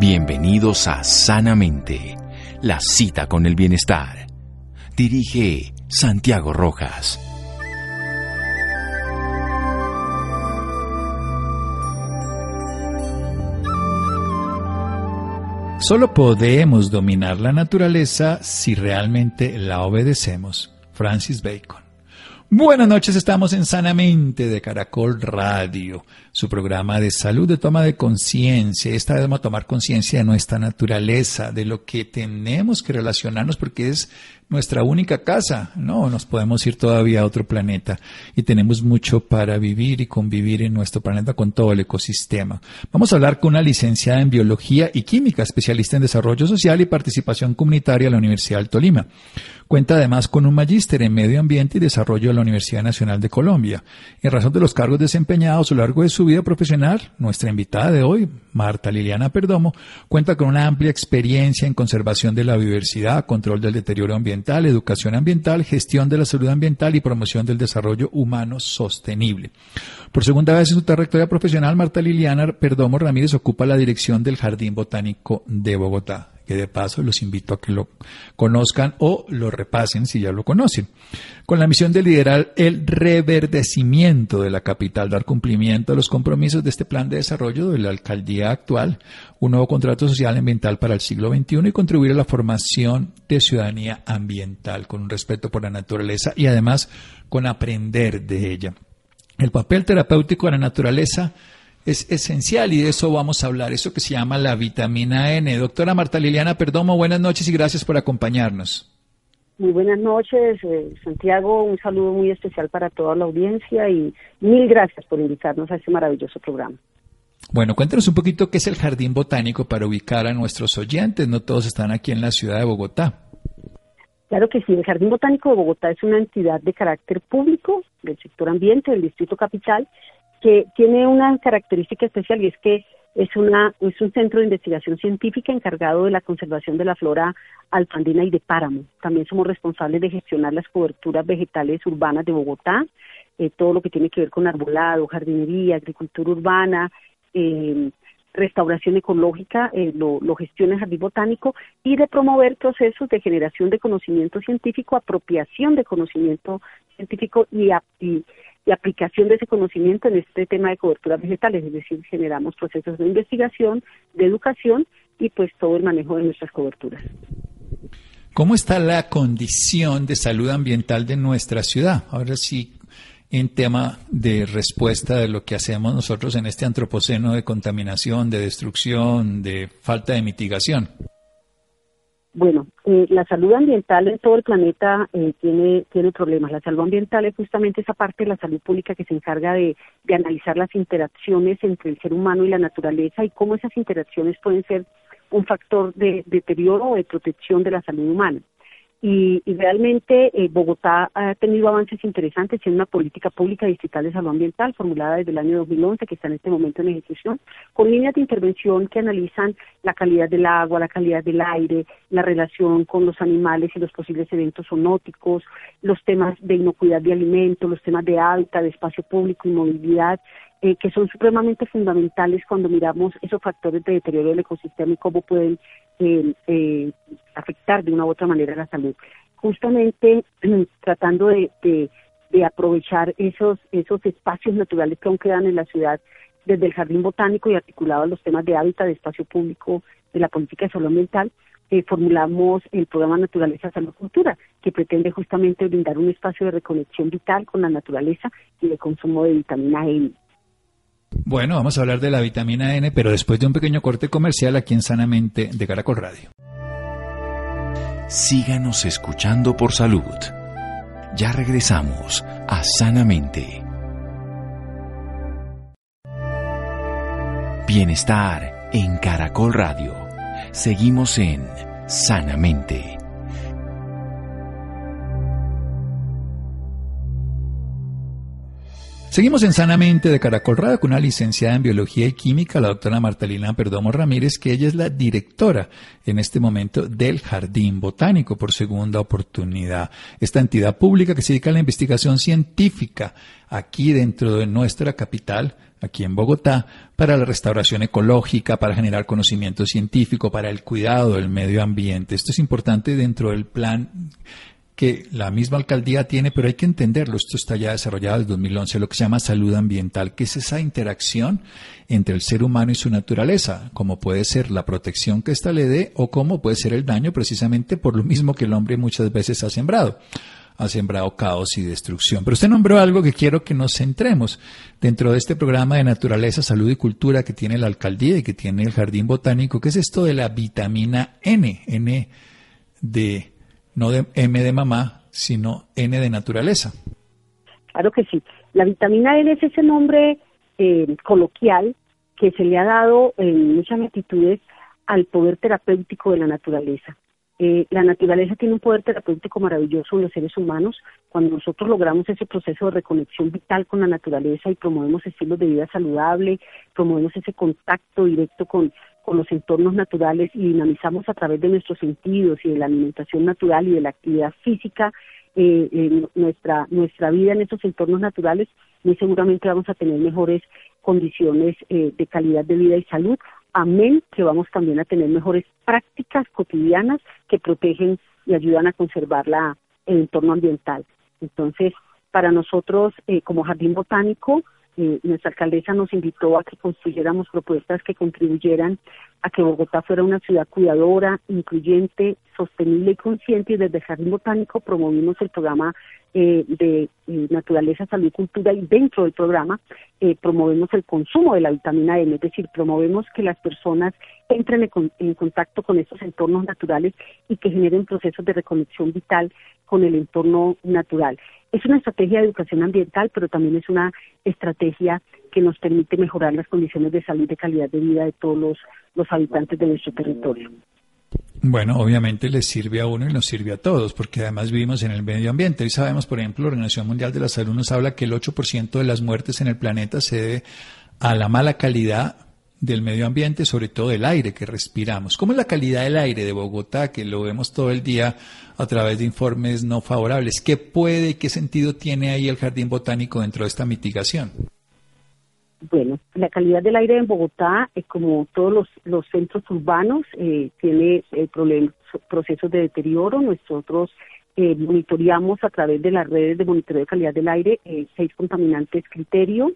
Bienvenidos a Sanamente, la cita con el bienestar. Dirige Santiago Rojas. Solo podemos dominar la naturaleza si realmente la obedecemos. Francis Bacon. Buenas noches, estamos en Sanamente de Caracol Radio, su programa de salud, de toma de conciencia. Esta vez vamos a tomar conciencia de nuestra naturaleza, de lo que tenemos que relacionarnos porque es nuestra única casa. No, nos podemos ir todavía a otro planeta y tenemos mucho para vivir y convivir en nuestro planeta con todo el ecosistema. Vamos a hablar con una licenciada en biología y química, especialista en desarrollo social y participación comunitaria de la Universidad del Tolima. Cuenta además con un magíster en medio ambiente y desarrollo de la Universidad Nacional de Colombia. En razón de los cargos desempeñados a lo largo de su vida profesional, nuestra invitada de hoy, Marta Liliana Perdomo, cuenta con una amplia experiencia en conservación de la biodiversidad, control del deterioro ambiental, educación ambiental, gestión de la salud ambiental y promoción del desarrollo humano sostenible. Por segunda vez en su trayectoria profesional, Marta Liliana Perdomo Ramírez ocupa la dirección del Jardín Botánico de Bogotá que de paso los invito a que lo conozcan o lo repasen si ya lo conocen. Con la misión de liderar el reverdecimiento de la capital, dar cumplimiento a los compromisos de este plan de desarrollo de la alcaldía actual, un nuevo contrato social ambiental para el siglo XXI y contribuir a la formación de ciudadanía ambiental con un respeto por la naturaleza y además con aprender de ella. El papel terapéutico de la naturaleza es esencial y de eso vamos a hablar, eso que se llama la vitamina N. Doctora Marta Liliana Perdomo, buenas noches y gracias por acompañarnos. Muy buenas noches, eh, Santiago, un saludo muy especial para toda la audiencia y mil gracias por invitarnos a este maravilloso programa. Bueno, cuéntanos un poquito qué es el Jardín Botánico para ubicar a nuestros oyentes, no todos están aquí en la ciudad de Bogotá. Claro que sí, el Jardín Botánico de Bogotá es una entidad de carácter público del sector ambiente del Distrito Capital que tiene una característica especial y es que es, una, es un centro de investigación científica encargado de la conservación de la flora alfandina y de páramo. También somos responsables de gestionar las coberturas vegetales urbanas de Bogotá, eh, todo lo que tiene que ver con arbolado, jardinería, agricultura urbana, eh, restauración ecológica, eh, lo, lo, gestiona el Jardín Botánico, y de promover procesos de generación de conocimiento científico, apropiación de conocimiento científico y, y y aplicación de ese conocimiento en este tema de coberturas vegetales, es decir, generamos procesos de investigación, de educación y pues todo el manejo de nuestras coberturas. ¿Cómo está la condición de salud ambiental de nuestra ciudad? Ahora sí, en tema de respuesta de lo que hacemos nosotros en este antropoceno de contaminación, de destrucción, de falta de mitigación. Bueno, eh, la salud ambiental en todo el planeta eh, tiene, tiene problemas. La salud ambiental es justamente esa parte de la salud pública que se encarga de, de analizar las interacciones entre el ser humano y la naturaleza y cómo esas interacciones pueden ser un factor de deterioro o de protección de la salud humana y, realmente eh, Bogotá ha tenido avances interesantes en una política pública distrital de salud ambiental formulada desde el año 2011 que está en este momento en ejecución con líneas de intervención que analizan la calidad del agua, la calidad del aire, la relación con los animales y los posibles eventos zoonóticos, los temas de inocuidad de alimentos, los temas de hábitat, de espacio público y movilidad eh, que son supremamente fundamentales cuando miramos esos factores de deterioro del ecosistema y cómo pueden eh, eh, afectar de una u otra manera la salud. Justamente tratando de, aprovechar esos, esos espacios naturales que aún quedan en la ciudad desde el jardín botánico y articulado a los temas de hábitat, de espacio público, de la política de salud ambiental, eh, formulamos el programa Naturaleza Salud Cultura, que pretende justamente brindar un espacio de reconexión vital con la naturaleza y de consumo de vitamina N. Bueno, vamos a hablar de la vitamina N, pero después de un pequeño corte comercial aquí en Sanamente de Caracol Radio. Síganos escuchando por salud. Ya regresamos a Sanamente. Bienestar en Caracol Radio. Seguimos en Sanamente. Seguimos en Sanamente de Caracol Radio con una licenciada en Biología y Química, la doctora Martalina Perdomo Ramírez, que ella es la directora en este momento del Jardín Botánico por segunda oportunidad. Esta entidad pública que se dedica a la investigación científica aquí dentro de nuestra capital, aquí en Bogotá, para la restauración ecológica, para generar conocimiento científico, para el cuidado del medio ambiente. Esto es importante dentro del plan que la misma alcaldía tiene, pero hay que entenderlo. Esto está ya desarrollado desde 2011, lo que se llama salud ambiental, que es esa interacción entre el ser humano y su naturaleza, como puede ser la protección que ésta le dé o como puede ser el daño precisamente por lo mismo que el hombre muchas veces ha sembrado ha sembrado caos y destrucción. Pero usted nombró algo que quiero que nos centremos dentro de este programa de naturaleza, salud y cultura que tiene la alcaldía y que tiene el jardín botánico, que es esto de la vitamina N, N de no de M de mamá, sino N de naturaleza. Claro que sí. La vitamina N es ese nombre eh, coloquial que se le ha dado en muchas latitudes al poder terapéutico de la naturaleza. Eh, la naturaleza tiene un poder terapéutico maravilloso en los seres humanos. Cuando nosotros logramos ese proceso de reconexión vital con la naturaleza y promovemos estilos de vida saludable, promovemos ese contacto directo con, con los entornos naturales y dinamizamos a través de nuestros sentidos y de la alimentación natural y de la actividad física eh, nuestra nuestra vida en esos entornos naturales, muy seguramente vamos a tener mejores condiciones eh, de calidad de vida y salud. Amén, que vamos también a tener mejores prácticas cotidianas que protegen y ayudan a conservar la, el entorno ambiental. Entonces, para nosotros, eh, como Jardín Botánico, eh, nuestra alcaldesa nos invitó a que construyéramos propuestas que contribuyeran a que Bogotá fuera una ciudad cuidadora, incluyente, sostenible y consciente y desde el Jardín Botánico promovimos el programa eh, de eh, Naturaleza, Salud y Cultura y dentro del programa promovemos el consumo de la vitamina M, es decir, promovemos que las personas entren en, en contacto con estos entornos naturales y que generen procesos de reconexión vital con el entorno natural. Es una estrategia de educación ambiental, pero también es una estrategia que nos permite mejorar las condiciones de salud y de calidad de vida de todos los, habitantes de nuestro territorio. Bueno, obviamente les sirve a uno y nos sirve a todos, porque además vivimos en el medio ambiente. Y sabemos, por ejemplo, la Organización Mundial de la Salud nos habla que el 8% de las muertes en el planeta se debe a la mala calidad del medio ambiente, sobre todo del aire que respiramos. ¿Cómo es la calidad del aire de Bogotá, que lo vemos todo el día a través de informes no favorables? ¿Qué puede, qué sentido tiene ahí el jardín botánico dentro de esta mitigación? Bueno, la calidad del aire en Bogotá, eh, como todos los, centros urbanos, eh, tiene eh, problemas, procesos de deterioro. Nosotros eh, monitoreamos a través de las redes de monitoreo de calidad del aire seis contaminantes criterio,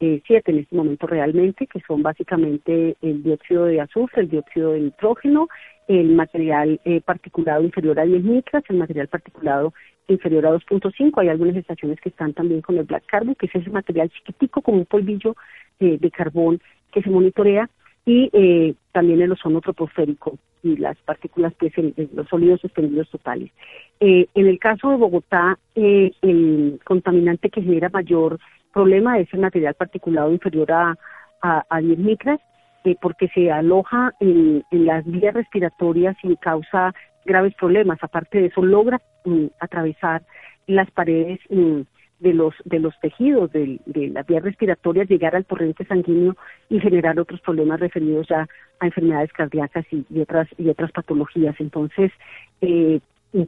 eh, siete en este momento realmente, que son básicamente el dióxido de azufre, el dióxido de nitrógeno, el material eh, particulado inferior a 10 micras, el material particulado inferior a 2.5. Hay algunas estaciones que están también con el black carbon, que es ese material chiquitico como un polvillo eh, de carbón que se monitorea, y eh, también el ozono troposférico y las partículas, que es los sólidos suspendidos totales. Eh, en el caso de Bogotá, eh, el contaminante que genera mayor problema es el material particulado inferior a, a, 10 micras, eh, porque se aloja en, las vías respiratorias y causa graves problemas. Aparte de eso, logra mm, atravesar las paredes mm, de los de los tejidos de, las vías respiratorias, llegar al torrente sanguíneo y generar otros problemas referidos ya a enfermedades cardíacas y, otras y otras patologías. Entonces, eh,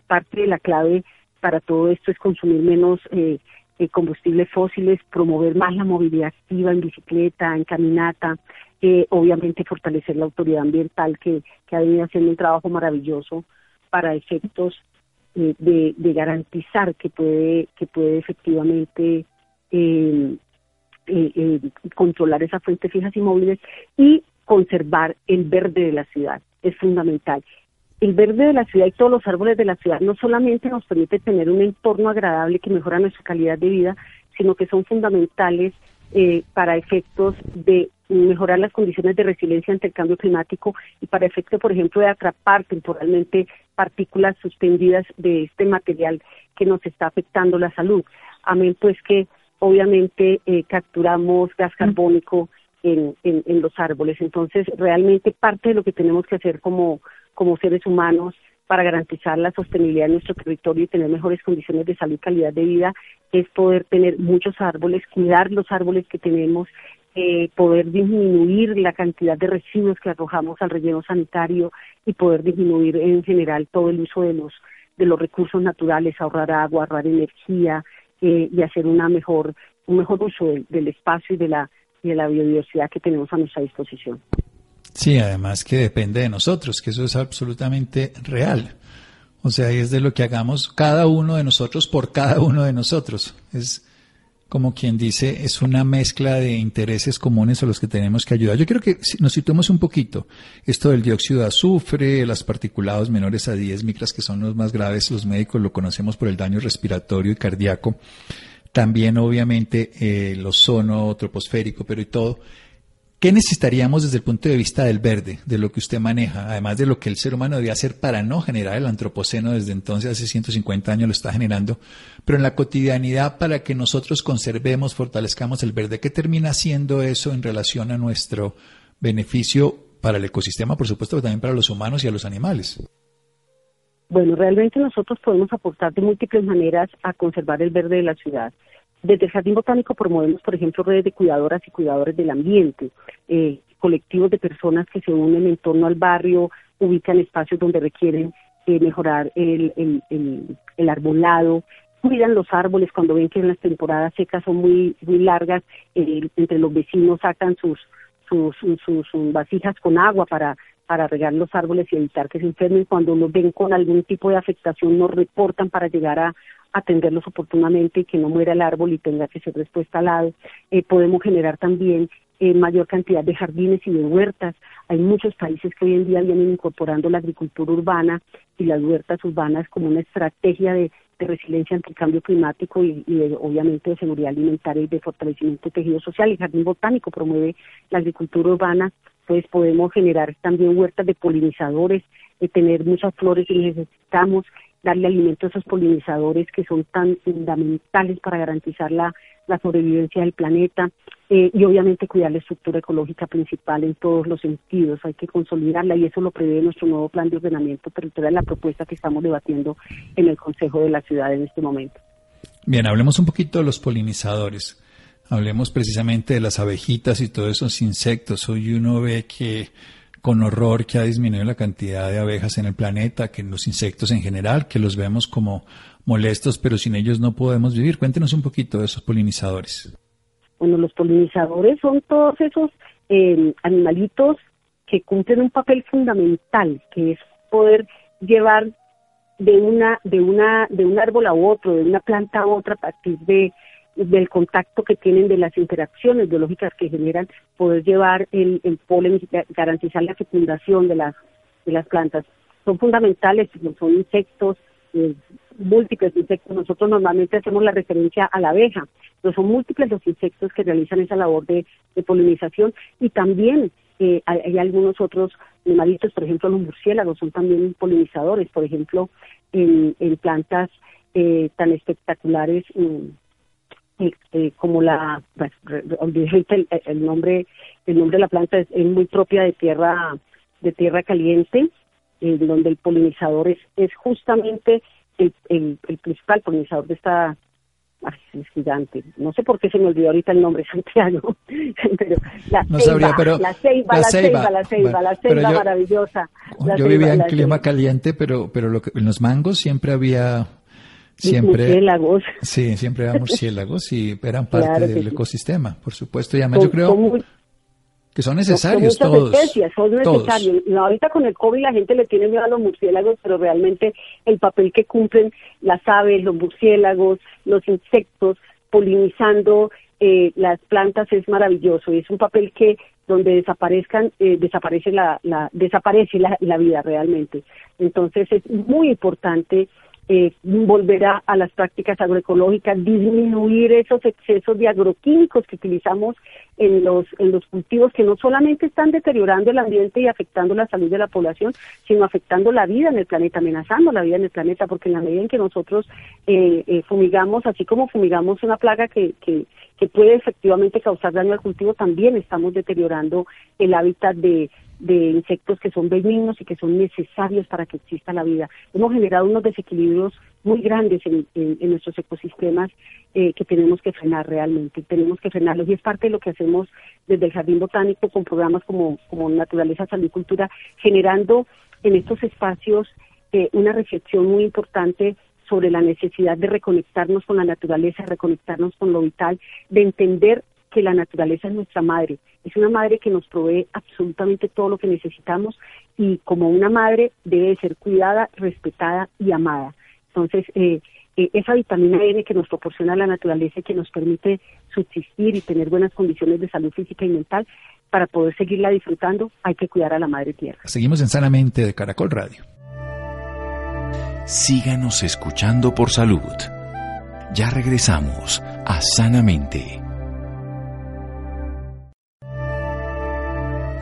parte de la clave para todo esto es consumir menos eh, eh, combustibles fósiles, promover más la movilidad activa en bicicleta, en caminata, eh, obviamente fortalecer la autoridad ambiental que, que ha venido haciendo un trabajo maravilloso para efectos eh, de, de, garantizar que puede, que puede efectivamente eh, eh, controlar esas fuentes fijas y móviles y conservar el verde de la ciudad. Es fundamental. El verde de la ciudad y todos los árboles de la ciudad no solamente nos permite tener un entorno agradable que mejora nuestra calidad de vida, sino que son fundamentales eh, para efectos de mejorar las condiciones de resiliencia ante el cambio climático y para efectos, por ejemplo, de atrapar temporalmente partículas suspendidas de este material que nos está afectando la salud. Amén, pues que obviamente eh, capturamos gas carbónico en, en, los árboles. Entonces, realmente parte de lo que tenemos que hacer como, como seres humanos para garantizar la sostenibilidad de nuestro territorio y tener mejores condiciones de salud y calidad de vida es poder tener muchos árboles, cuidar los árboles que tenemos, eh, poder disminuir la cantidad de residuos que arrojamos al relleno sanitario y poder disminuir en general todo el uso de los de los recursos naturales, ahorrar agua, ahorrar energía eh, y hacer una mejor un mejor uso del, espacio y de la y de la biodiversidad que tenemos a nuestra disposición. Sí, además que depende de nosotros, que eso es absolutamente real. O sea, es de lo que hagamos cada uno de nosotros por cada uno de nosotros. Es como quien dice, es una mezcla de intereses comunes a los que tenemos que ayudar. Yo quiero que nos situemos un poquito. Esto del dióxido de azufre, las particulados menores a 10 micras, que son los más graves, los médicos lo conocemos por el daño respiratorio y cardíaco. También, obviamente, eh, el ozono troposférico, pero y todo. ¿Qué necesitaríamos desde el punto de vista del verde, de lo que usted maneja, además de lo que el ser humano debía hacer para no generar el antropoceno desde entonces, hace 150 años lo está generando, pero en la cotidianidad para que nosotros conservemos, fortalezcamos el verde? ¿Qué termina siendo eso en relación a nuestro beneficio para el ecosistema, por supuesto, pero también para los humanos y a los animales? Bueno, realmente nosotros podemos aportar de múltiples maneras a conservar el verde de la ciudad. Desde el Jardín Botánico promovemos, por ejemplo, redes de cuidadoras y cuidadores del ambiente, eh, colectivos de personas que se unen en torno al barrio, ubican espacios donde requieren eh, mejorar el, arbolado, cuidan los árboles cuando ven que en las temporadas secas son muy largas, eh, entre los vecinos sacan sus sus, sus, vasijas con agua para para regar los árboles y evitar que se enfermen. Cuando los ven con algún tipo de afectación, nos reportan para llegar a, atenderlos oportunamente y que no muera el árbol y tenga que ser después talado. Eh, podemos generar también eh, mayor cantidad de jardines y de huertas. Hay muchos países que hoy en día vienen incorporando la agricultura urbana y las huertas urbanas como una estrategia de, resiliencia ante el cambio climático y, obviamente de seguridad alimentaria y de fortalecimiento de tejido social. El Jardín Botánico promueve la agricultura urbana, pues podemos generar también huertas de polinizadores, de tener muchas flores y necesitamos darle alimento a esos polinizadores que son tan fundamentales para garantizar la, sobrevivencia del planeta eh, y obviamente cuidar la estructura ecológica principal en todos los sentidos. Hay que consolidarla y eso lo prevé nuestro nuevo plan de ordenamiento territorial, la propuesta que estamos debatiendo en el Consejo de la Ciudad en este momento. Bien, hablemos un poquito de los polinizadores. Hablemos precisamente de las abejitas y todos esos insectos. Hoy uno ve que con horror que ha disminuido la cantidad de abejas en el planeta, que los insectos en general, que los vemos como molestos, pero sin ellos no podemos vivir. Cuéntenos un poquito de esos polinizadores. Bueno, los polinizadores son todos esos eh, animalitos que cumplen un papel fundamental, que es poder llevar de una de una de un árbol a otro, de una planta a otra a partir de del contacto que tienen, de las interacciones biológicas que generan, poder llevar el, el polen, garantizar la fecundación de las, de las plantas. Son fundamentales, son insectos, eh, múltiples insectos. Nosotros normalmente hacemos la referencia a la abeja, pero son múltiples los insectos que realizan esa labor de, polinización y también eh, hay, algunos otros animalitos, por ejemplo los murciélagos son también polinizadores, por ejemplo en, en plantas eh, tan espectaculares. Mm, este, como la pues, el, el, nombre el nombre de la planta es, muy propia de tierra de tierra caliente eh, donde el polinizador es, es justamente el, el, principal polinizador de esta es gigante. No sé por qué se me olvidó ahorita el nombre, Santiago. pero la no sabría, pero la ceiba, la ceiba, la ceiba, la ceiba, maravillosa. yo vivía en clima caliente, pero, pero lo que, en los mangos siempre había siempre murciélagos. Sí, siempre eran murciélagos y eran parte del ecosistema, por supuesto. Y además yo creo Que son necesarios son todos. especies, son necesarios. ahorita con el COVID la gente le tiene miedo a los murciélagos, pero realmente el papel que cumplen las aves, los murciélagos, los insectos, polinizando eh, las plantas es maravilloso y es un papel que donde desaparezcan eh, desaparece la, la desaparece la, la vida realmente entonces es muy importante eh, volver a, las prácticas agroecológicas, disminuir esos excesos de agroquímicos que utilizamos en los, en los cultivos que no solamente están deteriorando el ambiente y afectando la salud de la población, sino afectando la vida en el planeta, amenazando la vida en el planeta, porque en la medida en que nosotros eh, eh, fumigamos, así como fumigamos una plaga que, que, que puede efectivamente causar daño al cultivo, también estamos deteriorando el hábitat de, de insectos que son benignos y que son necesarios para que exista la vida. Hemos generado unos desequilibrios muy grandes en, nuestros ecosistemas eh, que tenemos que frenar realmente, tenemos que frenarlos y es parte de lo que hacemos desde el Jardín Botánico con programas como, como Naturaleza, Salud y Cultura, generando en estos espacios eh, una reflexión muy importante sobre la necesidad de reconectarnos con la naturaleza, reconectarnos con lo vital, de entender que la naturaleza es nuestra madre, es una madre que nos provee absolutamente todo lo que necesitamos y como una madre debe ser cuidada, respetada y amada. Entonces, eh, eh, esa vitamina N que nos proporciona la naturaleza y que nos permite subsistir y tener buenas condiciones de salud física y mental, para poder seguirla disfrutando, hay que cuidar a la madre tierra. Seguimos en Sanamente de Caracol Radio. Síganos escuchando por salud. Ya regresamos a Sanamente.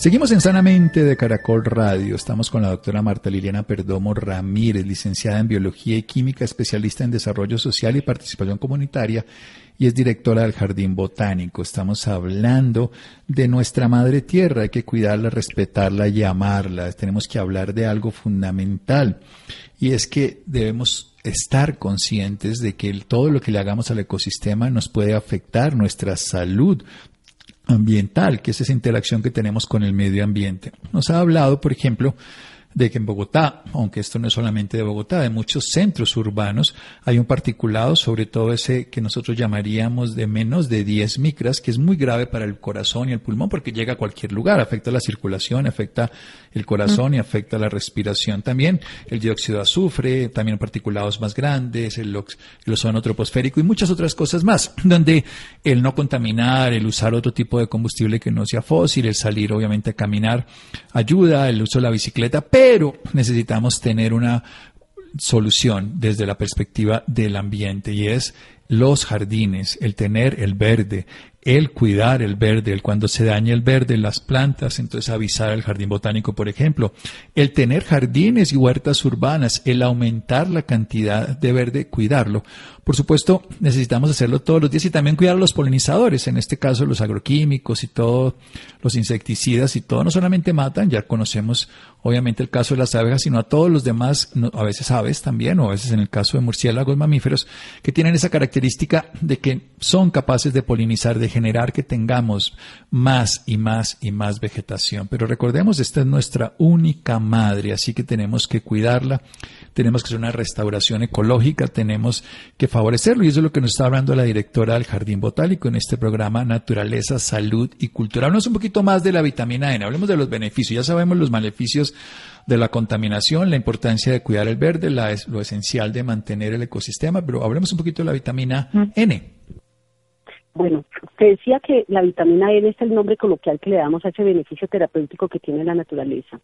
Seguimos en Sanamente de Caracol Radio. Estamos con la doctora Marta Liliana Perdomo Ramírez, licenciada en Biología y Química, especialista en Desarrollo Social y Participación Comunitaria y es directora del Jardín Botánico. Estamos hablando de nuestra madre tierra, hay que cuidarla, respetarla y amarla. Tenemos que hablar de algo fundamental y es que debemos estar conscientes de que todo lo que le hagamos al ecosistema nos puede afectar nuestra salud ambiental, que es esa interacción que tenemos con el medio ambiente. Nos ha hablado, por ejemplo, de que en Bogotá, aunque esto no es solamente de Bogotá, de muchos centros urbanos, hay un particulado, sobre todo ese que nosotros llamaríamos de menos de 10 micras, que es muy grave para el corazón y el pulmón porque llega a cualquier lugar, afecta la circulación, afecta el corazón y afecta la respiración. También, el dióxido de azufre, también particulados más grandes, el, el ozono troposférico y muchas otras cosas más, donde el no contaminar, el usar otro tipo de combustible que no sea fósil, el salir obviamente a caminar ayuda, el uso de la bicicleta, pero necesitamos tener una solución desde la perspectiva del ambiente y es los jardines, el tener el verde, el cuidar el verde, el cuando se daña el verde, las plantas, entonces avisar al jardín botánico, por ejemplo, el tener jardines y huertas urbanas, el aumentar la cantidad de verde, cuidarlo. Por supuesto, necesitamos hacerlo todos los días y también cuidar a los polinizadores, en este caso los agroquímicos y todos los insecticidas y todo no solamente matan, ya conocemos obviamente el caso de las abejas, sino a todos los demás, a veces aves también, o a veces en el caso de murciélagos mamíferos, que tienen esa característica de que son capaces de polinizar, de generar que tengamos más y más y más vegetación. Pero recordemos, esta es nuestra única madre, así que tenemos que cuidarla, tenemos que hacer una restauración ecológica, tenemos que favorecerlo. Y eso es lo que nos está hablando la directora del Jardín Botánico en este programa Naturaleza, Salud y Cultura. Hablamos un poquito más de la vitamina N, hablemos de los beneficios. Ya sabemos los maleficios de la contaminación, la importancia de cuidar el verde, la, lo esencial de mantener el ecosistema, pero hablemos un poquito de la vitamina N. Bueno, te decía que la vitamina N es el nombre coloquial que le damos a ese beneficio terapéutico que tiene la naturaleza.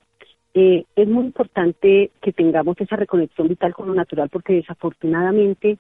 Eh, es muy importante que tengamos esa reconexión vital con lo natural porque desafortunadamente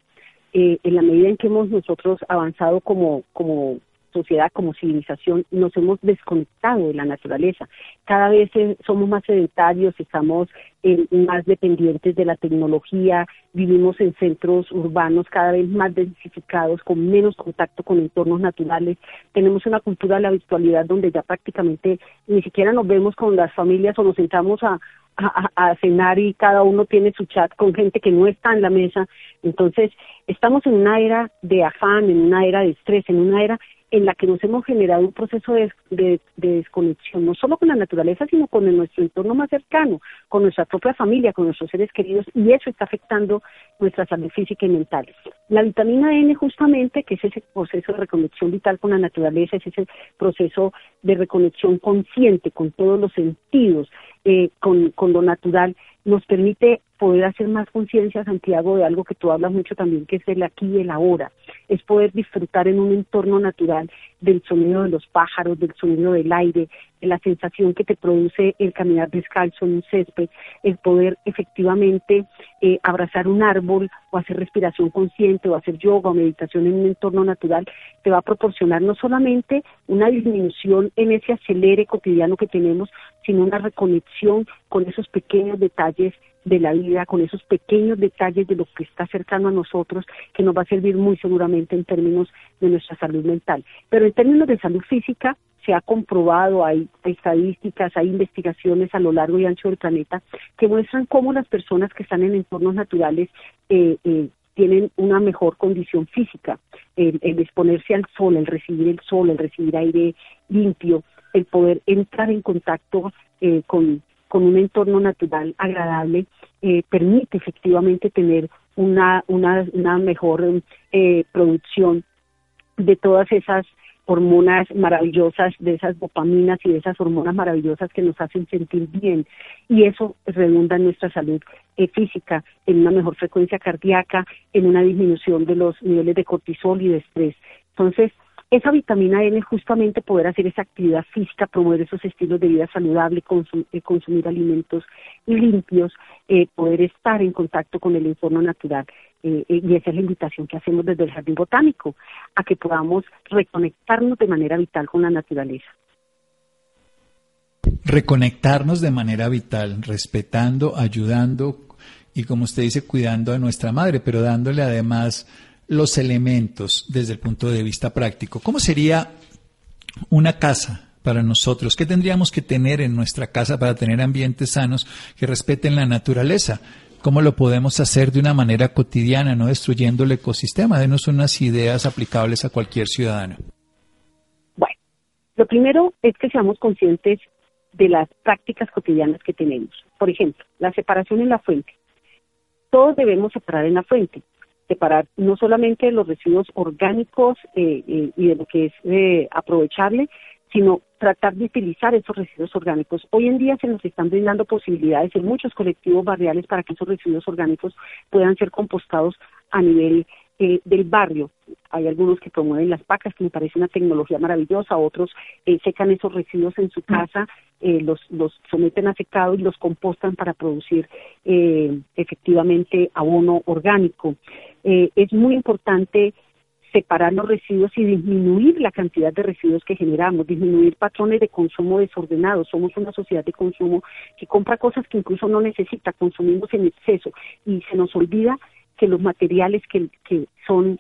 eh, en la medida en que hemos nosotros avanzado como, como sociedad, como civilización, nos hemos desconectado de la naturaleza. Cada vez somos más sedentarios, estamos eh, más dependientes de la tecnología, vivimos en centros urbanos cada vez más densificados, con menos contacto con entornos naturales. Tenemos una cultura de la virtualidad donde ya prácticamente ni siquiera nos vemos con las familias o nos sentamos a, a, cenar y cada uno tiene su chat con gente que no está en la mesa. Entonces, estamos en una era de afán, en una era de estrés, en una era en la que nos hemos generado un proceso de, de, desconexión, no solo con la naturaleza, sino con nuestro entorno más cercano, con nuestra propia familia, con nuestros seres queridos, y eso está afectando nuestra salud física y mental. La vitamina N, justamente, que es ese proceso de reconexión vital con la naturaleza, es ese proceso de reconexión consciente con todos los sentidos, eh, con, con lo natural, nos permite poder hacer más conciencia, Santiago, de algo que tú hablas mucho también, que es el aquí y el ahora. Es poder disfrutar en un entorno natural del sonido de los pájaros, del sonido del aire, de la sensación que te produce el caminar descalzo en un césped, el poder efectivamente eh, abrazar un árbol o hacer respiración consciente o hacer yoga o meditación en un entorno natural, te va a proporcionar no solamente una disminución en ese acelere cotidiano que tenemos, sino una reconexión con esos pequeños detalles de la vida, con esos pequeños detalles de lo que está cercano a nosotros, que nos va a servir muy seguramente en términos de nuestra salud mental. Pero en términos de salud física, se ha comprobado, hay, estadísticas, hay investigaciones a lo largo y ancho del planeta que muestran cómo las personas que están en entornos naturales eh, eh, tienen una mejor condición física, el, exponerse al sol, el recibir el sol, el recibir aire limpio, el poder entrar en contacto eh, con, con un entorno natural agradable eh, permite efectivamente tener una, una, una mejor eh, producción de todas esas hormonas maravillosas, de esas dopaminas y de esas hormonas maravillosas que nos hacen sentir bien. Y eso redunda en nuestra salud eh, física, en una mejor frecuencia cardíaca, en una disminución de los niveles de cortisol y de estrés. Entonces, esa vitamina N justamente poder hacer esa actividad física, promover esos estilos de vida saludable, eh, consumir alimentos limpios, eh, poder estar en contacto con el entorno natural. Eh, y esa es la invitación que hacemos desde el Jardín Botánico, a que podamos reconectarnos de manera vital con la naturaleza. Reconectarnos de manera vital, respetando, ayudando y como usted dice, cuidando a nuestra madre, pero dándole además los elementos desde el punto de vista práctico. ¿Cómo sería una casa para nosotros? ¿Qué tendríamos que tener en nuestra casa para tener ambientes sanos que respeten la naturaleza? ¿Cómo lo podemos hacer de una manera cotidiana, no destruyendo el ecosistema? Denos unas ideas aplicables a cualquier ciudadano. Bueno, lo primero es que seamos conscientes de las prácticas cotidianas que tenemos. Por ejemplo, la separación en la fuente. Todos debemos separar en la fuente separar no solamente los residuos orgánicos eh, eh, y de lo que es eh, aprovechable, sino tratar de utilizar esos residuos orgánicos. Hoy en día se nos están brindando posibilidades en muchos colectivos barriales para que esos residuos orgánicos puedan ser compostados a nivel eh, del barrio. Hay algunos que promueven las pacas, que me parece una tecnología maravillosa, otros eh, secan esos residuos en su casa, eh, los, los someten a secado y los compostan para producir efectivamente abono orgánico. Es muy importante separar los residuos y disminuir la cantidad de residuos que generamos, disminuir patrones de consumo desordenados. Somos una sociedad de consumo que compra cosas que incluso no necesita, consumimos en exceso y se nos olvida que los materiales que, que son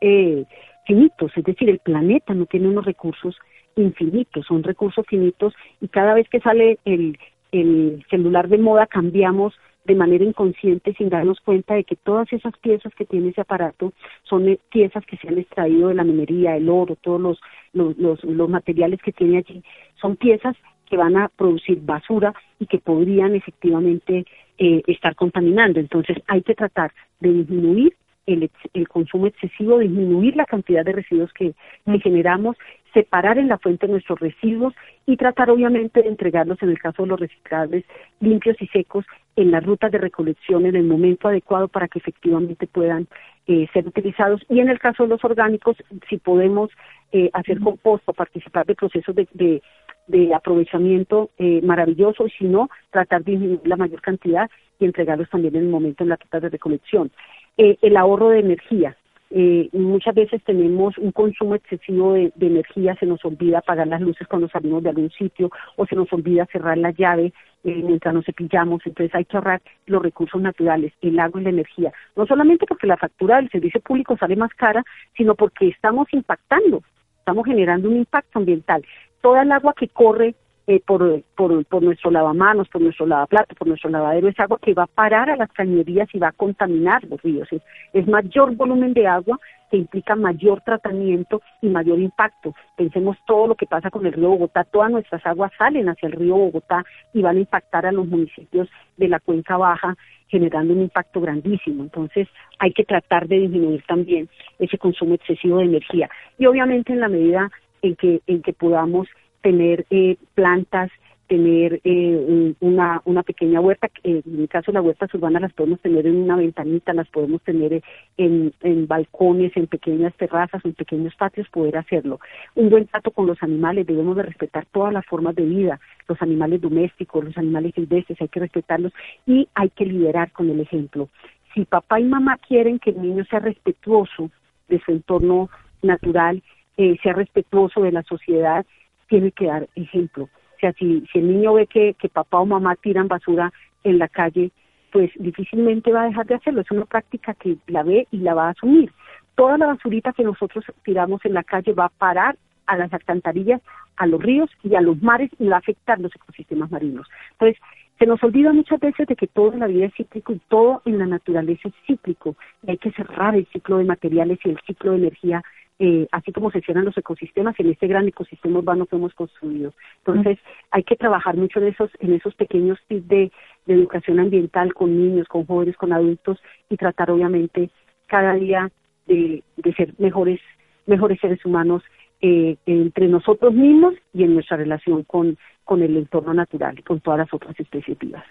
eh, finitos, es decir, el planeta no tiene unos recursos infinitos, son recursos finitos y cada vez que sale el, el celular de moda cambiamos de manera inconsciente sin darnos cuenta de que todas esas piezas que tiene ese aparato son eh, piezas que se han extraído de la minería, el oro, todos los, los, los, los materiales que tiene allí, son piezas que van a producir basura y que podrían efectivamente eh, estar contaminando. Entonces hay que tratar de disminuir el, el, consumo excesivo, disminuir la cantidad de residuos que, generamos, separar en la fuente nuestros residuos y tratar obviamente de entregarlos en el caso de los reciclables limpios y secos en las rutas de recolección en el momento adecuado para que efectivamente puedan eh, ser utilizados y en el caso de los orgánicos si podemos eh, hacer composto, participar de procesos de, de, de aprovechamiento eh, maravilloso y si no, tratar de disminuir la mayor cantidad y entregarlos también en el momento en la ruta de recolección. Eh, el ahorro de energía. Eh, muchas veces tenemos un consumo excesivo de, energía, se nos olvida apagar las luces cuando salimos de algún sitio o se nos olvida cerrar la llave mientras nos cepillamos, entonces hay que ahorrar los recursos naturales, el agua y la energía, no solamente porque la factura del servicio público sale más cara, sino porque estamos impactando, estamos generando un impacto ambiental. Toda el agua que corre eh, por, por, por nuestro lavamanos, por nuestro lavaplato, por nuestro lavadero, es agua que va a parar a las cañerías y va a contaminar los ríos. Es, es mayor volumen de agua que implica mayor tratamiento y mayor impacto. Pensemos todo lo que pasa con el río Bogotá, todas nuestras aguas salen hacia el río Bogotá y van a impactar a los municipios de la cuenca baja generando un impacto grandísimo. Entonces hay que tratar de disminuir también ese consumo excesivo de energía. Y obviamente en la medida en que, en que podamos tener eh, plantas tener eh, una, una pequeña huerta, en mi caso las huertas urbanas las podemos tener en una ventanita, las podemos tener en, en balcones, en pequeñas terrazas, en pequeños patios, poder hacerlo. Un buen trato con los animales, debemos de respetar todas las formas de vida, los animales domésticos, los animales silvestres, hay que respetarlos y hay que liderar con el ejemplo. Si papá y mamá quieren que el niño sea respetuoso de su entorno natural, eh, sea respetuoso de la sociedad, tiene que dar ejemplo o sea, si, si el niño ve que, que papá o mamá tiran basura en la calle, pues difícilmente va a dejar de hacerlo. Es una práctica que la ve y la va a asumir. Toda la basurita que nosotros tiramos en la calle va a parar a las alcantarillas, a los ríos y a los mares y va a afectar los ecosistemas marinos. Entonces, se nos olvida muchas veces de que todo en la vida es cíclico y todo en la naturaleza es cíclico. Y hay que cerrar el ciclo de materiales y el ciclo de energía eh, así como se cierran los ecosistemas, en este gran ecosistema urbano que hemos construido. Entonces, hay que trabajar mucho en esos, en esos pequeños tips de, educación ambiental con niños, con jóvenes, con adultos y tratar obviamente cada día de, ser mejores, mejores seres humanos eh, entre nosotros mismos y en nuestra relación con, con el entorno natural y con todas las otras especies vivas.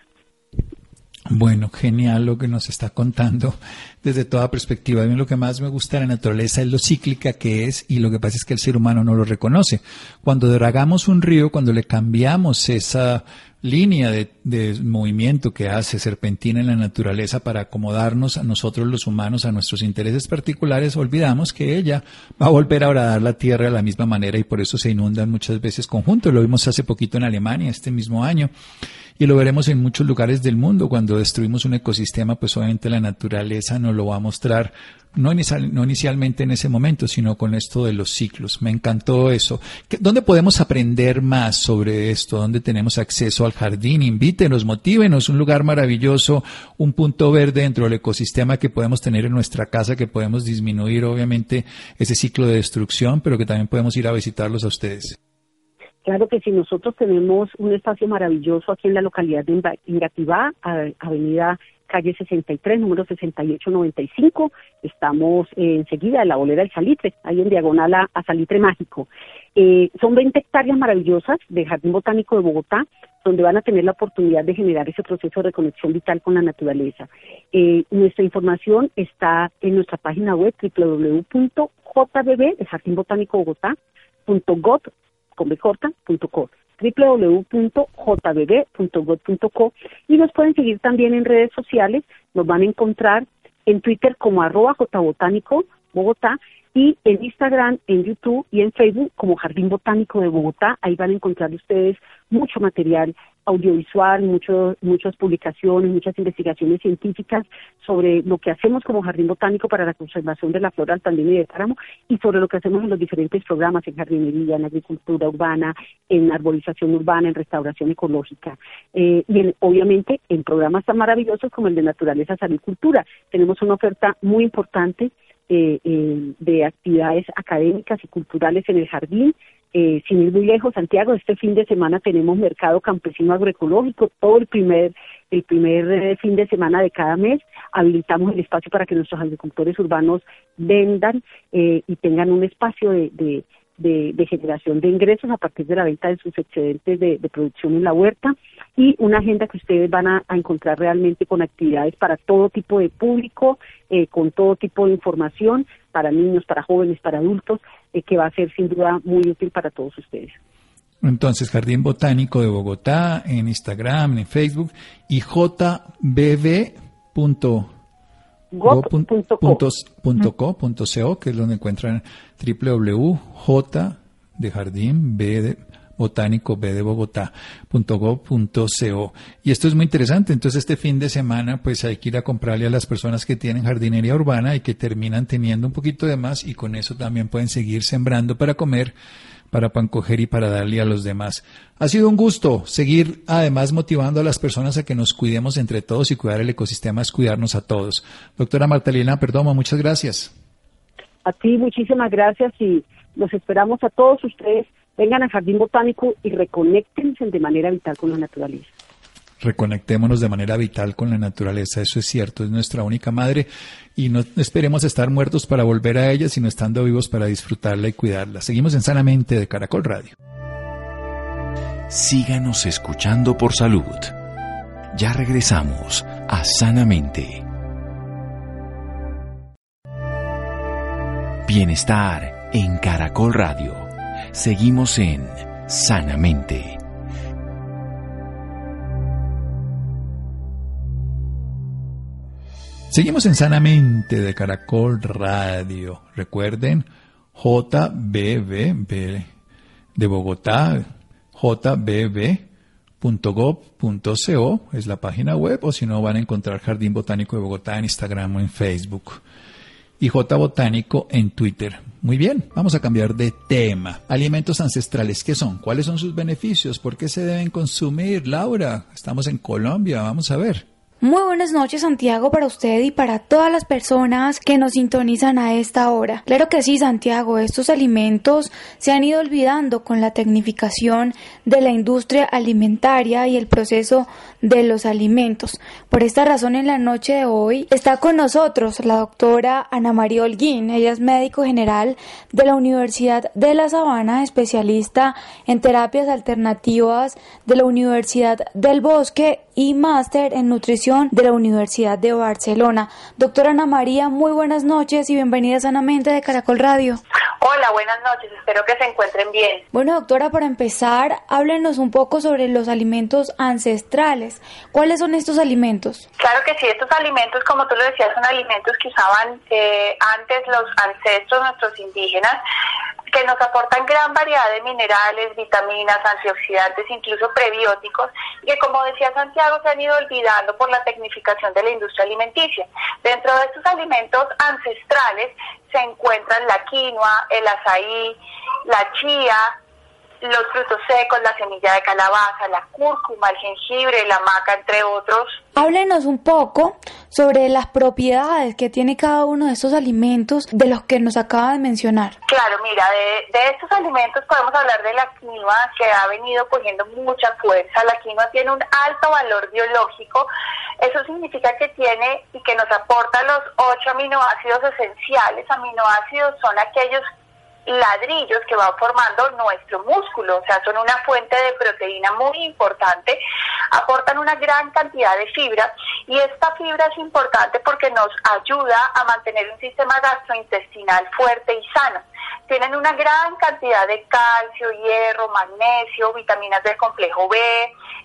Bueno, genial lo que nos está contando desde toda perspectiva. A mí lo que más me gusta de la naturaleza es lo cíclica que es y lo que pasa es que el ser humano no lo reconoce. Cuando dragamos un río, cuando le cambiamos esa línea de, de, movimiento que hace serpentina en la naturaleza para acomodarnos a nosotros los humanos a nuestros intereses particulares, olvidamos que ella va a volver a dar la tierra de la misma manera y por eso se inundan muchas veces conjuntos. Lo vimos hace poquito en Alemania, este mismo año y lo veremos en muchos lugares del mundo. Cuando destruimos un ecosistema, pues obviamente la naturaleza nos lo va a mostrar, no, no inicialmente en ese momento, sino con esto de los ciclos. Me encantó eso. ¿Dónde podemos aprender más sobre esto? ¿Dónde tenemos acceso al jardín? Invítenos, motívenos, un lugar maravilloso, un punto verde dentro del ecosistema que podemos tener en nuestra casa, que podemos disminuir obviamente ese ciclo de destrucción, pero que también podemos ir a visitarlos a ustedes. Claro que si nosotros tenemos un espacio maravilloso aquí en la localidad de Ingativá, avenida calle 63, número 6895. Estamos enseguida en la bolera del Salitre, ahí en diagonal a, Salitre Mágico. Eh, son 20 hectáreas maravillosas de Jardín Botánico de Bogotá, donde van a tener la oportunidad de generar ese proceso de reconexión vital con la naturaleza. Eh, nuestra información está en nuestra página web www.jbb, el Jardín Botánico Bogotá, con www.jbb.gov.co y nos pueden seguir también en redes sociales, nos van a encontrar en Twitter como arroba jbotánico Bogotá y en Instagram, en YouTube y en Facebook como Jardín Botánico de Bogotá. Ahí van a encontrar ustedes mucho material audiovisual, mucho, muchas publicaciones, muchas investigaciones científicas sobre lo que hacemos como Jardín Botánico para la conservación de la flora altandina y de páramo y sobre lo que hacemos en los diferentes programas en jardinería, en agricultura urbana, en arborización urbana, en restauración ecológica eh, y obviamente en programas tan maravillosos como el de Naturaleza, Salud y Cultura. Tenemos una oferta muy importante eh, eh, de actividades académicas y culturales en el jardín. Eh, sin ir muy lejos, Santiago, este fin de semana tenemos mercado campesino agroecológico, todo el primer, el primer eh, fin de semana de cada mes. Habilitamos el espacio para que nuestros agricultores urbanos vendan y tengan un espacio de, de, generación de ingresos a partir de la venta de sus excedentes de, producción en la huerta y una agenda que ustedes van a, encontrar realmente con actividades para todo tipo de público, eh, con todo tipo de información, para niños, para jóvenes, para adultos, eh, que va a ser sin duda muy útil para todos ustedes. Entonces, Jardín Botánico de Bogotá en Instagram, en Facebook y jbb.com go.co.co, que es donde encuentran www.j de jardín b de botánico b de bogotá.go.co. Y esto es muy interesante. Entonces, este fin de semana, pues hay que ir a comprarle a las personas que tienen jardinería urbana y que terminan teniendo un poquito de más y con eso también pueden seguir sembrando para comer para pancoger y para darle a los demás. Ha sido un gusto seguir además motivando a las personas a que nos cuidemos entre todos y cuidar el ecosistema es cuidarnos a todos. Doctora Martalina Perdomo, muchas gracias. A ti muchísimas gracias y los esperamos a todos ustedes. Vengan al Jardín Botánico y reconectense de manera vital con la naturaleza reconectémonos de manera vital con la naturaleza, eso es cierto, es nuestra única madre y no esperemos estar muertos para volver a ella, sino estando vivos para disfrutarla y cuidarla. Seguimos en Sanamente de Caracol Radio. Síganos escuchando por salud. Ya regresamos a Sanamente. Bienestar en Caracol Radio. Seguimos en Sanamente. Seguimos en Sanamente de Caracol Radio. Recuerden, JBB de Bogotá, jbb.gov.co es la página web, o si no van a encontrar Jardín Botánico de Bogotá en Instagram o en Facebook. Y J Botánico en Twitter. Muy bien, vamos a cambiar de tema. Alimentos ancestrales, ¿qué son? ¿Cuáles son sus beneficios? ¿Por qué se deben consumir? Laura, estamos en Colombia, vamos a ver. Muy buenas noches Santiago para usted y para todas las personas que nos sintonizan a esta hora. Claro que sí Santiago, estos alimentos se han ido olvidando con la tecnificación de la industria alimentaria y el proceso de los alimentos. Por esta razón en la noche de hoy está con nosotros la doctora Ana María Holguín. Ella es médico general de la Universidad de La Sabana, especialista en terapias alternativas de la Universidad del Bosque y máster en nutrición de la Universidad de Barcelona. Doctora Ana María, muy buenas noches y bienvenida sanamente de Caracol Radio. Hola, buenas noches, espero que se encuentren bien. Bueno, doctora, para empezar, háblenos un poco sobre los alimentos ancestrales. ¿Cuáles son estos alimentos? Claro que sí, estos alimentos, como tú lo decías, son alimentos que usaban eh, antes los ancestros, nuestros indígenas, que nos aportan gran variedad de minerales, vitaminas, antioxidantes, incluso prebióticos, que como decía Santiago se han ido olvidando por la tecnificación de la industria alimenticia. Dentro de estos alimentos ancestrales se encuentran la quinoa, el azaí, la chía, los frutos secos, la semilla de calabaza, la cúrcuma, el jengibre, la maca, entre otros. Háblenos un poco sobre las propiedades que tiene cada uno de estos alimentos de los que nos acaba de mencionar. Claro, mira, de, de estos alimentos podemos hablar de la quinoa que ha venido cogiendo mucha fuerza. La quinoa tiene un alto valor biológico. Eso significa que tiene y que nos aporta los ocho aminoácidos esenciales. Aminoácidos son aquellos ladrillos que van formando nuestro músculo, o sea, son una fuente de proteína muy importante, aportan una gran cantidad de fibra y esta fibra es importante porque nos ayuda a mantener un sistema gastrointestinal fuerte y sano. Tienen una gran cantidad de calcio, hierro, magnesio, vitaminas del complejo B,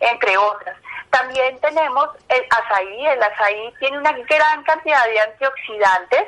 entre otras. También tenemos el azaí, el azaí tiene una gran cantidad de antioxidantes,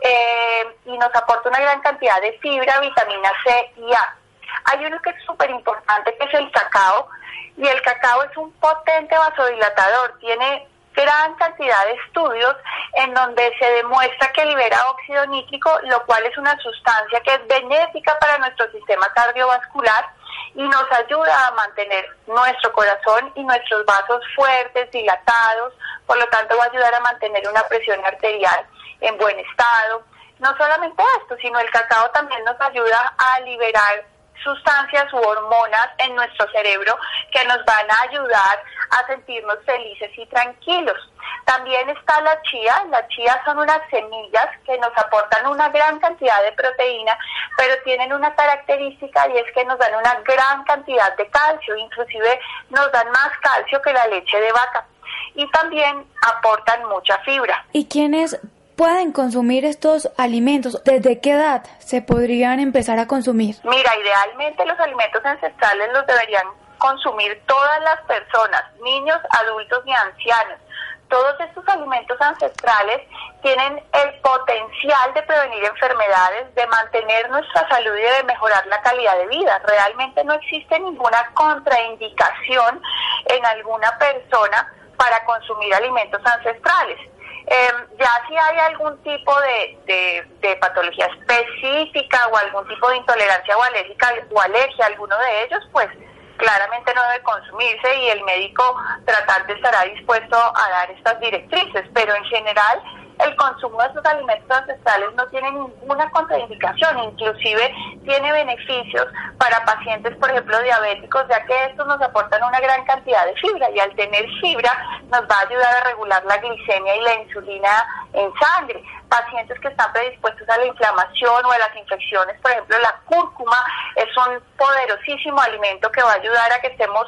eh, y nos aporta una gran cantidad de fibra, vitamina C y A. Hay uno que es súper importante, que es el cacao, y el cacao es un potente vasodilatador, tiene gran cantidad de estudios en donde se demuestra que libera óxido nítrico, lo cual es una sustancia que es benéfica para nuestro sistema cardiovascular y nos ayuda a mantener nuestro corazón y nuestros vasos fuertes, dilatados, por lo tanto va a ayudar a mantener una presión arterial en buen estado. No solamente esto, sino el cacao también nos ayuda a liberar sustancias u hormonas en nuestro cerebro que nos van a ayudar a sentirnos felices y tranquilos. También está la chía. La chía son unas semillas que nos aportan una gran cantidad de proteína, pero tienen una característica y es que nos dan una gran cantidad de calcio, inclusive nos dan más calcio que la leche de vaca. Y también aportan mucha fibra. ¿Y quiénes pueden consumir estos alimentos? ¿Desde qué edad se podrían empezar a consumir? Mira, idealmente los alimentos ancestrales los deberían consumir todas las personas, niños, adultos y ancianos. Todos estos alimentos ancestrales tienen el potencial de prevenir enfermedades, de mantener nuestra salud y de mejorar la calidad de vida. Realmente no existe ninguna contraindicación en alguna persona para consumir alimentos ancestrales. Eh, ya si hay algún tipo de, de, patología específica o algún tipo de intolerancia o alérgica o alergia a alguno de ellos, pues claramente no debe consumirse y el médico tratante estará dispuesto a dar estas directrices, pero en general el consumo de estos alimentos ancestrales no tiene ninguna contraindicación, inclusive tiene beneficios para pacientes, por ejemplo, diabéticos, ya que estos nos aportan una gran cantidad de fibra y al tener fibra nos va a ayudar a regular la glicemia y la insulina en sangre. Pacientes que están predispuestos a la inflamación o a las infecciones, por ejemplo, la cúrcuma es un poderosísimo alimento que va a ayudar a que estemos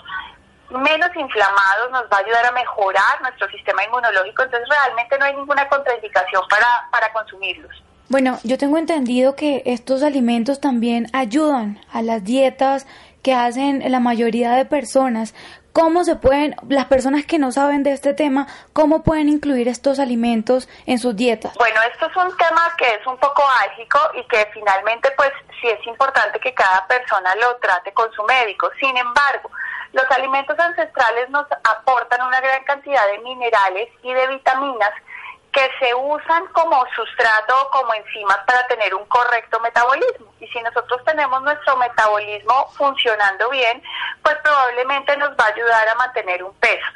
menos inflamados, nos va a ayudar a mejorar nuestro sistema inmunológico, entonces realmente no hay ninguna contraindicación para, para consumirlos. Bueno, yo tengo entendido que estos alimentos también ayudan a las dietas que hacen la mayoría de personas. ¿Cómo se pueden, las personas que no saben de este tema, cómo pueden incluir estos alimentos en sus dietas? Bueno, esto es un tema que es un poco álgico y que finalmente pues sí es importante que cada persona lo trate con su médico. Sin embargo, los alimentos ancestrales nos aportan una gran cantidad de minerales y de vitaminas que se usan como sustrato o como enzimas para tener un correcto metabolismo. Y si nosotros tenemos nuestro metabolismo funcionando bien, pues probablemente nos va a ayudar a mantener un peso.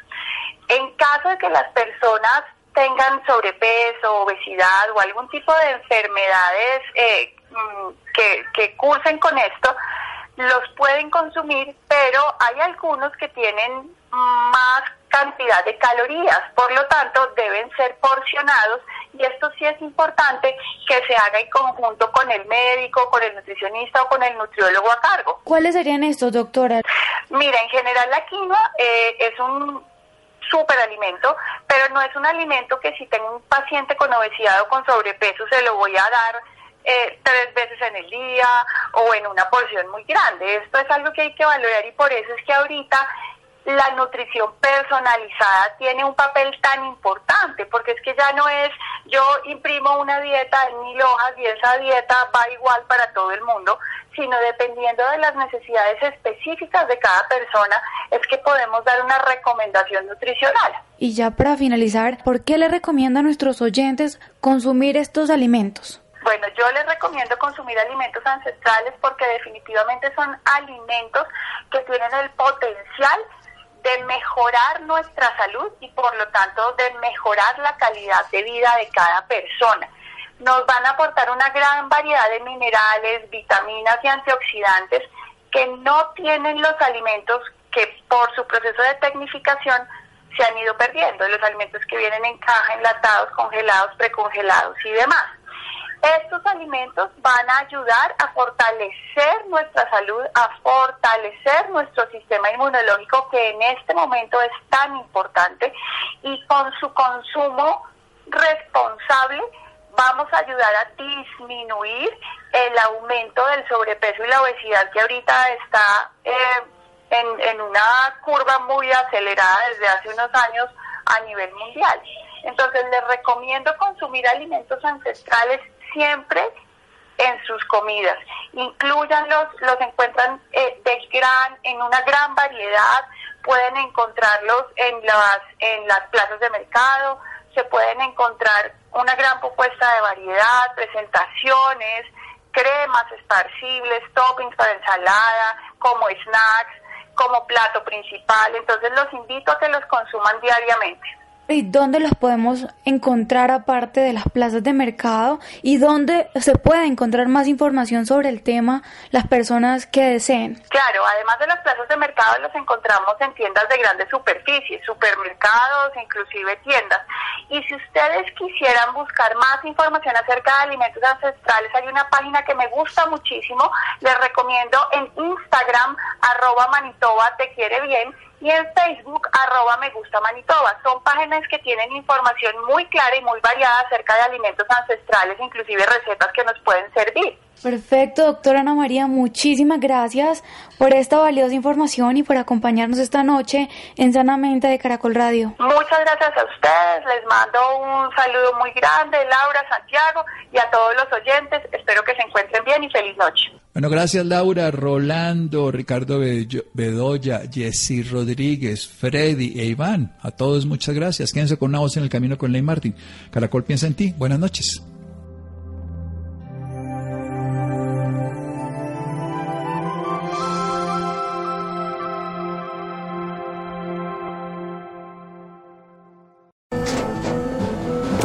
En caso de que las personas tengan sobrepeso, obesidad o algún tipo de enfermedades eh, mm, que, que cursen con esto, los pueden consumir, pero hay algunos que tienen más cantidad de calorías, por lo tanto deben ser porcionados y esto sí es importante que se haga en conjunto con el médico, con el nutricionista o con el nutriólogo a cargo. ¿Cuáles serían estos, doctora? Mira, en general la quinoa eh, es un superalimento, pero no es un alimento que si tengo un paciente con obesidad o con sobrepeso se lo voy a dar eh, tres veces en el día o en una porción muy grande. Esto es algo que hay que valorar y por eso es que ahorita la nutrición personalizada tiene un papel tan importante, porque es que ya no es yo imprimo una dieta en mil hojas y esa dieta va igual para todo el mundo, sino dependiendo de las necesidades específicas de cada persona, es que podemos dar una recomendación nutricional. Y ya para finalizar, ¿por qué le recomienda a nuestros oyentes consumir estos alimentos? Bueno, yo les recomiendo consumir alimentos ancestrales porque definitivamente son alimentos que tienen el potencial de mejorar nuestra salud y por lo tanto de mejorar la calidad de vida de cada persona. Nos van a aportar una gran variedad de minerales, vitaminas y antioxidantes que no tienen los alimentos que por su proceso de tecnificación se han ido perdiendo, los alimentos que vienen en caja, enlatados, congelados, precongelados y demás. Estos alimentos van a ayudar a fortalecer nuestra salud, a fortalecer nuestro sistema inmunológico que en este momento es tan importante y con su consumo responsable vamos a ayudar a disminuir el aumento del sobrepeso y la obesidad que ahorita está eh, en, en una curva muy acelerada desde hace unos años a nivel mundial. Entonces les recomiendo consumir alimentos ancestrales siempre en sus comidas. Incluyanlos, los encuentran eh, de gran, en una gran variedad, pueden encontrarlos en las, en las plazas de mercado, se pueden encontrar una gran propuesta de variedad, presentaciones, cremas esparcibles, toppings para ensalada, como snacks, como plato principal. Entonces los invito a que los consuman diariamente. ¿Y dónde los podemos encontrar aparte de las plazas de mercado? ¿Y dónde se puede encontrar más información sobre el tema las personas que deseen? Claro, además de las plazas de mercado los encontramos en tiendas de grandes superficies, supermercados, inclusive tiendas. Y si ustedes quisieran buscar más información acerca de alimentos ancestrales, hay una página que me gusta muchísimo, les recomiendo en Instagram, arroba Manitoba te quiere bien, y en Facebook arroba me gusta Manitoba. Son páginas que tienen información muy clara y muy variada acerca de alimentos ancestrales, inclusive recetas que nos pueden servir. Perfecto, doctora Ana María, muchísimas gracias por esta valiosa información y por acompañarnos esta noche en Sanamente de Caracol Radio. Muchas gracias a ustedes, les mando un saludo muy grande, Laura, Santiago y a todos los oyentes. Espero que se encuentren bien y feliz noche. Bueno, gracias Laura, Rolando, Ricardo Bedoya, Jessy Rodríguez, Freddy e Iván. A todos muchas gracias. Quédense con una voz en el camino con Ley Martín. Caracol piensa en ti. Buenas noches.